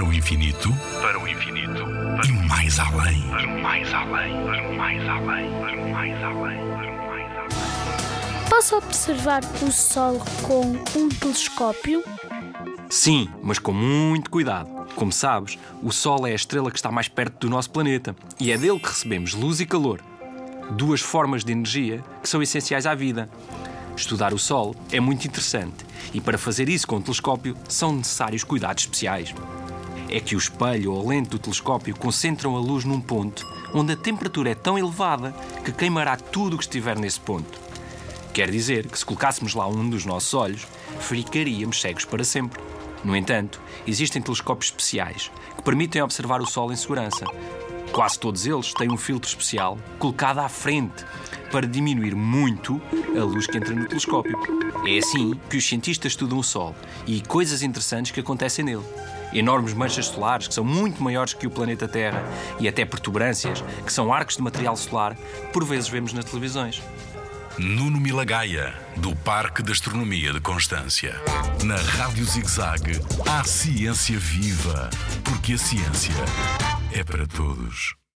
Para o infinito, para o infinito, para e mais além, para mais além, para mais além, para mais além, para mais além. Posso observar o Sol com um telescópio? Sim, mas com muito cuidado. Como sabes, o Sol é a estrela que está mais perto do nosso planeta e é dele que recebemos luz e calor. Duas formas de energia que são essenciais à vida. Estudar o Sol é muito interessante e para fazer isso com o telescópio são necessários cuidados especiais. É que o espelho ou a lente do telescópio concentram a luz num ponto onde a temperatura é tão elevada que queimará tudo o que estiver nesse ponto. Quer dizer que se colocássemos lá um dos nossos olhos, ficaríamos cegos para sempre. No entanto, existem telescópios especiais que permitem observar o Sol em segurança. Quase todos eles têm um filtro especial colocado à frente para diminuir muito a luz que entra no telescópio. É assim que os cientistas estudam o Sol e coisas interessantes que acontecem nele. Enormes manchas solares que são muito maiores que o planeta Terra e até protuberâncias que são arcos de material solar por vezes vemos nas televisões. Nuno Milagaya, do Parque de Astronomia de Constância. Na Rádio ZigZag, há ciência viva, porque a ciência é para todos.